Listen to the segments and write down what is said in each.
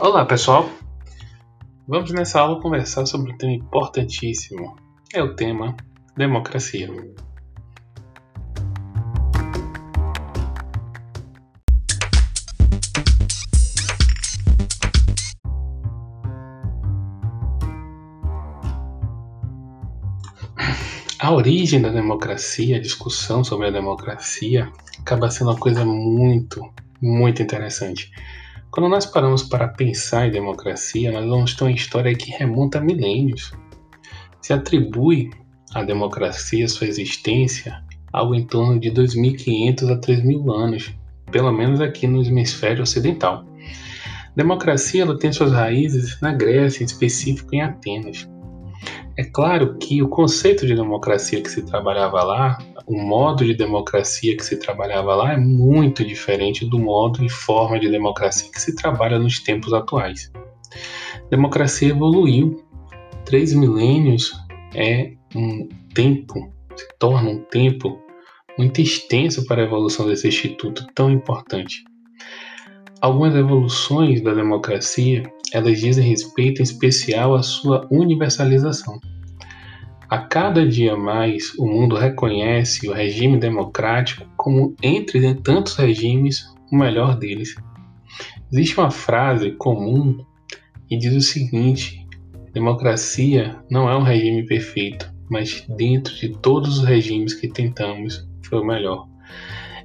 Olá pessoal, vamos nessa aula conversar sobre um tema importantíssimo. É o tema democracia. A origem da democracia, a discussão sobre a democracia, acaba sendo uma coisa muito, muito interessante. Quando nós paramos para pensar em democracia, nós vamos ter uma história que remonta a milênios. Se atribui à democracia sua existência algo em torno de 2.500 a 3.000 anos, pelo menos aqui no hemisfério ocidental. Democracia ela tem suas raízes na Grécia, em específico em Atenas. É claro que o conceito de democracia que se trabalhava lá o modo de democracia que se trabalhava lá é muito diferente do modo e forma de democracia que se trabalha nos tempos atuais. Democracia evoluiu. Três milênios é um tempo, se torna um tempo muito extenso para a evolução desse instituto tão importante. Algumas evoluções da democracia, elas dizem respeito em especial à sua universalização. A cada dia mais, o mundo reconhece o regime democrático como, entre tantos regimes, o melhor deles. Existe uma frase comum que diz o seguinte: democracia não é um regime perfeito, mas dentro de todos os regimes que tentamos, foi o melhor.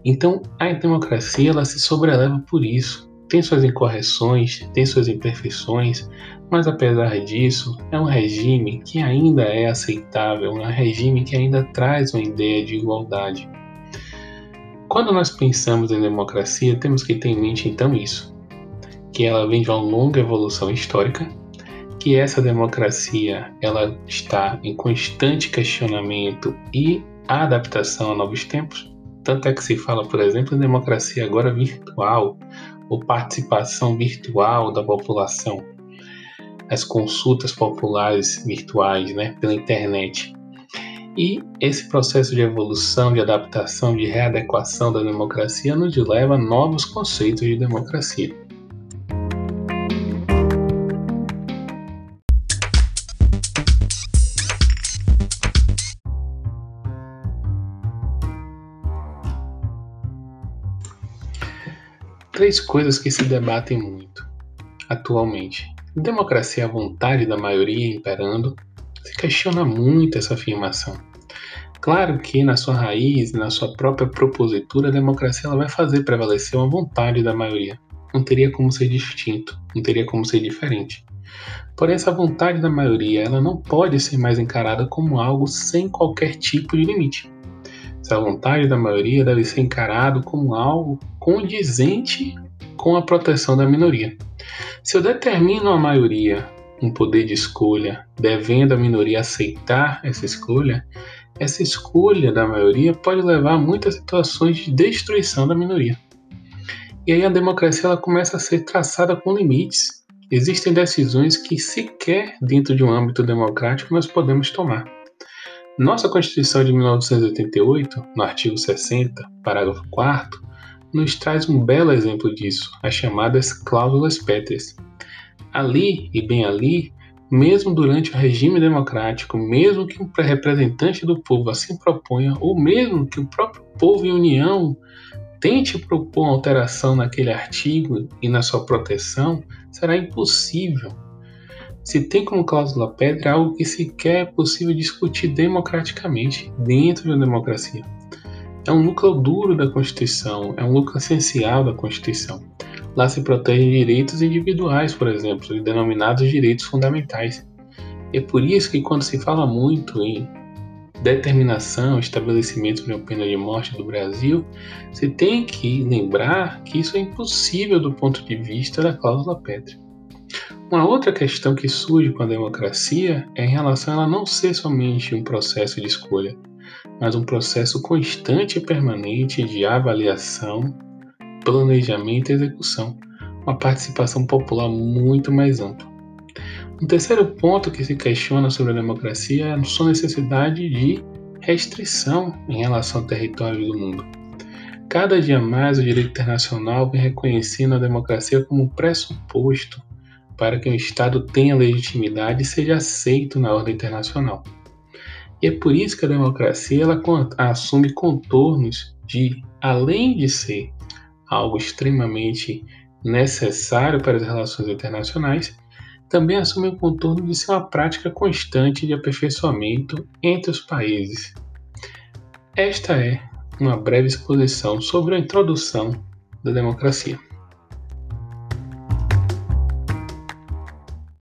Então, a democracia ela se sobreleva por isso tem suas incorreções, tem suas imperfeições, mas apesar disso, é um regime que ainda é aceitável, é um regime que ainda traz uma ideia de igualdade. Quando nós pensamos em democracia, temos que ter em mente então isso, que ela vem de uma longa evolução histórica, que essa democracia ela está em constante questionamento e adaptação a novos tempos. Tanto é que se fala, por exemplo, em democracia agora virtual, ou participação virtual da população, as consultas populares virtuais, né, pela internet. E esse processo de evolução, de adaptação, de readequação da democracia nos leva a novos conceitos de democracia. Três coisas que se debatem muito atualmente. Democracia à vontade da maioria imperando, se questiona muito essa afirmação. Claro que na sua raiz, na sua própria propositura, a democracia ela vai fazer prevalecer uma vontade da maioria. Não teria como ser distinto, não teria como ser diferente. Porém, essa vontade da maioria ela não pode ser mais encarada como algo sem qualquer tipo de limite. Essa vontade da maioria deve ser encarado como algo condizente com a proteção da minoria. Se eu determino a maioria um poder de escolha, devendo a minoria aceitar essa escolha, essa escolha da maioria pode levar a muitas situações de destruição da minoria. E aí a democracia ela começa a ser traçada com limites. Existem decisões que sequer dentro de um âmbito democrático nós podemos tomar. Nossa Constituição de 1988, no artigo 60, parágrafo 4 nos traz um belo exemplo disso, as chamadas cláusulas pétreas. Ali, e bem ali, mesmo durante o regime democrático, mesmo que um representante do povo assim proponha, ou mesmo que o próprio povo em união tente propor alteração naquele artigo e na sua proteção, será impossível se tem como cláusula pedra algo que sequer é possível discutir democraticamente dentro da democracia. É um núcleo duro da Constituição, é um núcleo essencial da Constituição. Lá se protegem direitos individuais, por exemplo, denominados direitos fundamentais. É por isso que quando se fala muito em determinação, estabelecimento de uma pena de morte do Brasil, se tem que lembrar que isso é impossível do ponto de vista da cláusula pétrea. Uma outra questão que surge com a democracia é em relação a ela não ser somente um processo de escolha, mas um processo constante e permanente de avaliação, planejamento e execução, uma participação popular muito mais ampla. Um terceiro ponto que se questiona sobre a democracia é a sua necessidade de restrição em relação ao território do mundo. Cada dia mais o direito internacional vem reconhecendo a democracia como pressuposto para que um Estado tenha legitimidade e seja aceito na ordem internacional. E é por isso que a democracia ela assume contornos de, além de ser algo extremamente necessário para as relações internacionais, também assume o contorno de ser uma prática constante de aperfeiçoamento entre os países. Esta é uma breve exposição sobre a introdução da democracia.